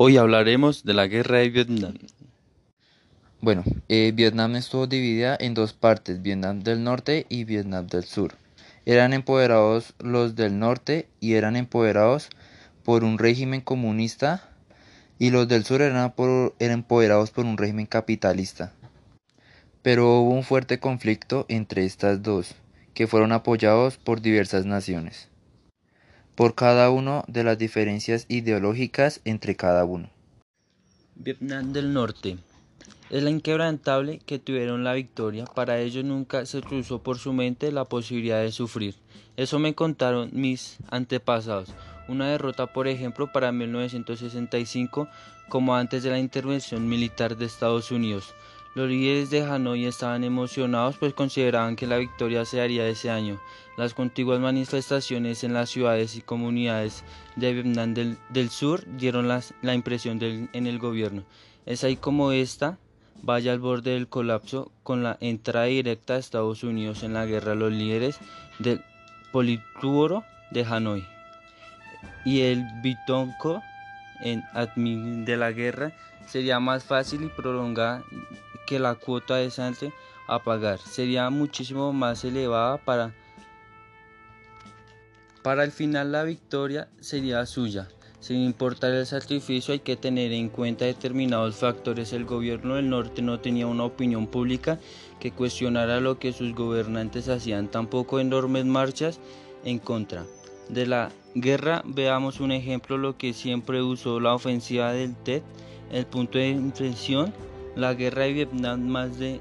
Hoy hablaremos de la guerra de Vietnam. Bueno, eh, Vietnam estuvo dividida en dos partes, Vietnam del Norte y Vietnam del Sur. Eran empoderados los del norte y eran empoderados por un régimen comunista y los del sur eran, eran empoderados por un régimen capitalista. Pero hubo un fuerte conflicto entre estas dos, que fueron apoyados por diversas naciones por cada uno de las diferencias ideológicas entre cada uno. Vietnam del Norte es la inquebrantable que tuvieron la victoria. Para ellos nunca se cruzó por su mente la posibilidad de sufrir. Eso me contaron mis antepasados. Una derrota, por ejemplo, para 1965, como antes de la intervención militar de Estados Unidos. Los líderes de Hanoi estaban emocionados pues consideraban que la victoria se haría ese año. Las contiguas manifestaciones en las ciudades y comunidades de Vietnam del, Sur dieron la impresión en el gobierno. Es ahí como esta vaya al borde del colapso con la entrada directa de Estados Unidos en la guerra los líderes del Politburo de Hanoi y el Bitonco en admin de la guerra sería más fácil y prolongada que la cuota de sante a pagar sería muchísimo más elevada para para el final la victoria sería suya. Sin importar el sacrificio hay que tener en cuenta determinados factores. El gobierno del norte no tenía una opinión pública que cuestionara lo que sus gobernantes hacían, tampoco enormes marchas en contra de la guerra. Veamos un ejemplo lo que siempre usó la ofensiva del TED, el punto de inflexión la guerra de Vietnam, más de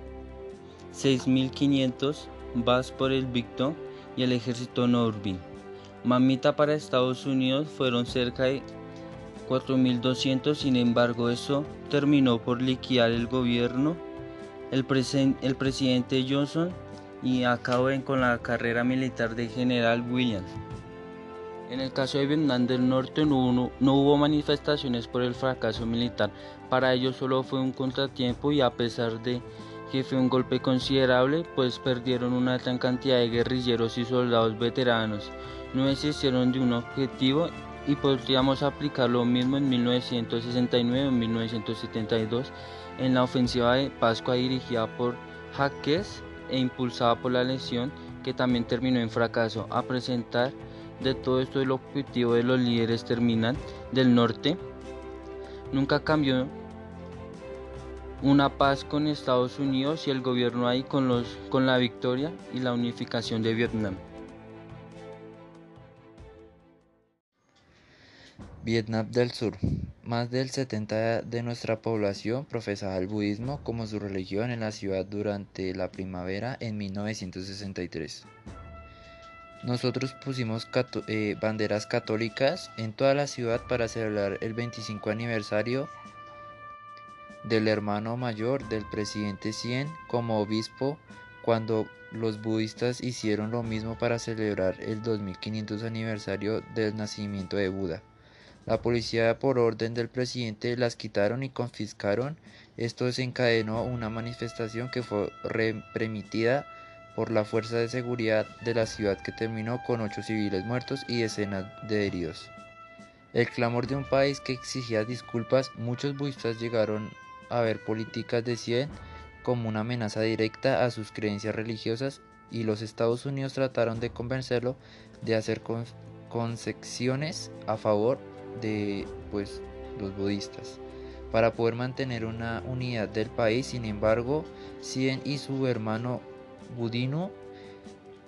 6.500 vas por el Victor y el ejército Norvin. Mamita para Estados Unidos fueron cerca de 4.200, sin embargo eso terminó por liquidar el gobierno, el, el presidente Johnson y acabó con la carrera militar de general Williams. En el caso de Vietnam del Norte no, hubo manifestaciones por el fracaso militar, para ellos solo fue un contratiempo y a pesar de que fue un golpe considerable, pues perdieron una gran cantidad de guerrilleros y soldados veteranos. No desistieron de un objetivo y podríamos aplicar lo mismo en 1969 o 1972 en la ofensiva de Pascua dirigida por Jaques e impulsada por la lesión que también terminó en fracaso a presentar de todo esto el objetivo de los líderes terminal del norte nunca cambió una paz con Estados Unidos y el gobierno ahí con, los, con la victoria y la unificación de Vietnam. Vietnam del Sur. Más del 70% de nuestra población profesaba el budismo como su religión en la ciudad durante la primavera en 1963. Nosotros pusimos eh, banderas católicas en toda la ciudad para celebrar el 25 aniversario del hermano mayor del presidente Cien como obispo cuando los budistas hicieron lo mismo para celebrar el 2500 aniversario del nacimiento de Buda. La policía por orden del presidente las quitaron y confiscaron. Esto desencadenó una manifestación que fue repremitida por la fuerza de seguridad de la ciudad que terminó con ocho civiles muertos y decenas de heridos. El clamor de un país que exigía disculpas, muchos budistas llegaron a ver políticas de Cien como una amenaza directa a sus creencias religiosas y los Estados Unidos trataron de convencerlo de hacer concesiones a favor de pues, los budistas para poder mantener una unidad del país. Sin embargo, Cien y su hermano Budino,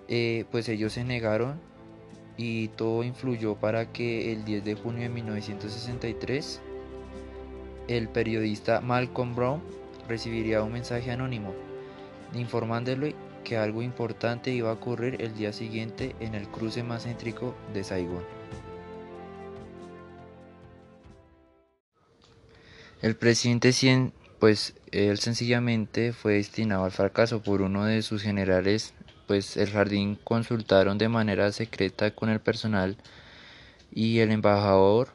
eh, pues ellos se negaron y todo influyó para que el 10 de junio de 1963 el periodista Malcolm Brown recibiría un mensaje anónimo informándole que algo importante iba a ocurrir el día siguiente en el cruce más céntrico de Saigón. El presidente Cien pues él sencillamente fue destinado al fracaso por uno de sus generales, pues el jardín consultaron de manera secreta con el personal y el embajador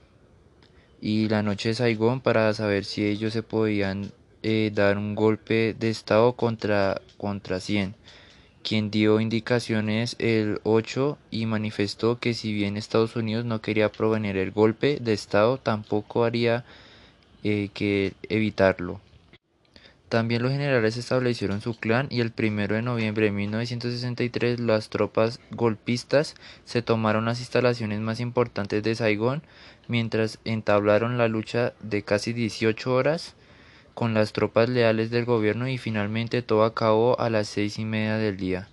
y la noche de Saigón para saber si ellos se podían eh, dar un golpe de estado contra, contra 100, quien dio indicaciones el 8 y manifestó que si bien Estados Unidos no quería provenir el golpe de estado, tampoco haría eh, que evitarlo. También los generales establecieron su clan y el 1 de noviembre de 1963 las tropas golpistas se tomaron las instalaciones más importantes de Saigón mientras entablaron la lucha de casi 18 horas con las tropas leales del gobierno y finalmente todo acabó a las seis y media del día.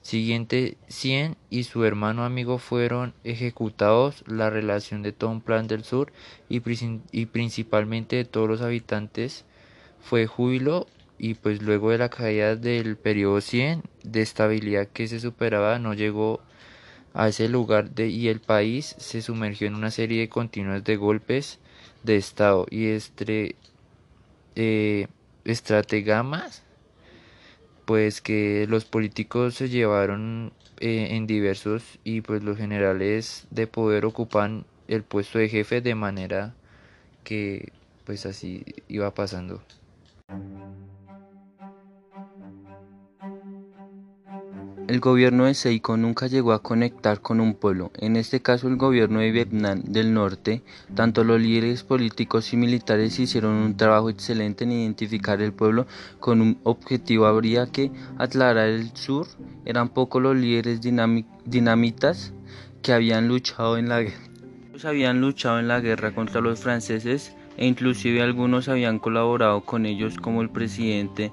Siguiente, Cien y su hermano amigo fueron ejecutados. La relación de todo un plan del sur y, y principalmente de todos los habitantes fue júbilo y pues luego de la caída del periodo 100 de estabilidad que se superaba no llegó a ese lugar de, y el país se sumergió en una serie de continuos de golpes de estado y este eh, estrategamas pues que los políticos se llevaron eh, en diversos y pues los generales de poder ocupan el puesto de jefe de manera que pues así iba pasando. El gobierno de Seiko nunca llegó a conectar con un pueblo, en este caso el gobierno de Vietnam del Norte. Tanto los líderes políticos y militares hicieron un trabajo excelente en identificar el pueblo con un objetivo. Habría que aclarar el sur. Eran pocos los líderes dinamitas que habían luchado en la guerra. habían luchado en la guerra contra los franceses e inclusive algunos habían colaborado con ellos como el presidente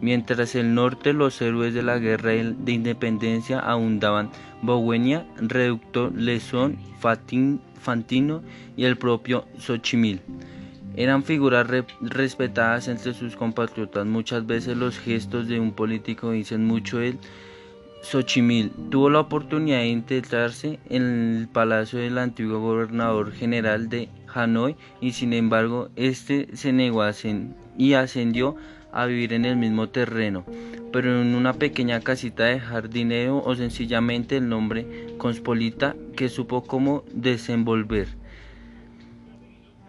Mientras el norte los héroes de la guerra de independencia aún daban Bowenia, Reducto, Lesón, Fantino y el propio Xochimil. Eran figuras respetadas entre sus compatriotas. Muchas veces los gestos de un político dicen mucho él. Xochimil tuvo la oportunidad de infiltrarse en el palacio del antiguo gobernador general de Hanoi y sin embargo este se negó a y ascendió a vivir en el mismo terreno, pero en una pequeña casita de jardineo o sencillamente el nombre Conspolita que supo cómo desenvolver.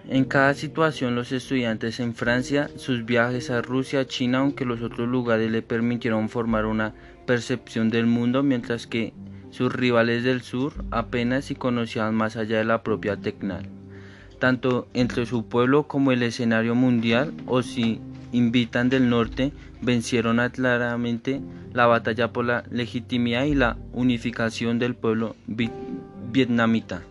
En cada situación los estudiantes en Francia, sus viajes a Rusia, China, aunque los otros lugares le permitieron formar una percepción del mundo, mientras que sus rivales del sur apenas si conocían más allá de la propia Tecnal, tanto entre su pueblo como el escenario mundial, o si invitan del norte vencieron claramente la batalla por la legitimidad y la unificación del pueblo vietnamita.